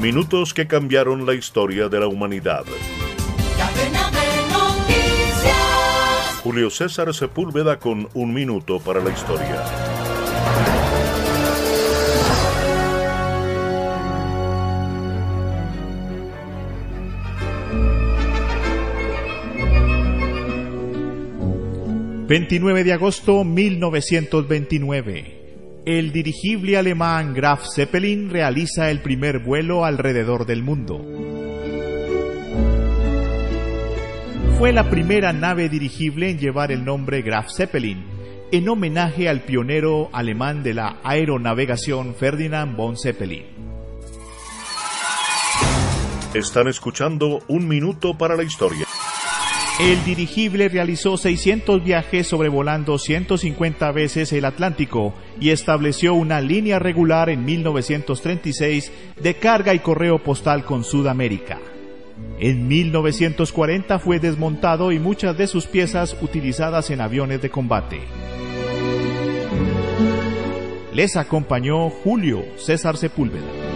Minutos que cambiaron la historia de la humanidad. Julio César Sepúlveda con un minuto para la historia. ...29 de agosto 1929 el dirigible alemán Graf Zeppelin realiza el primer vuelo alrededor del mundo. Fue la primera nave dirigible en llevar el nombre Graf Zeppelin, en homenaje al pionero alemán de la aeronavegación Ferdinand von Zeppelin. Están escuchando Un Minuto para la Historia. El dirigible realizó 600 viajes sobrevolando 150 veces el Atlántico y estableció una línea regular en 1936 de carga y correo postal con Sudamérica. En 1940 fue desmontado y muchas de sus piezas utilizadas en aviones de combate. Les acompañó Julio César Sepúlveda.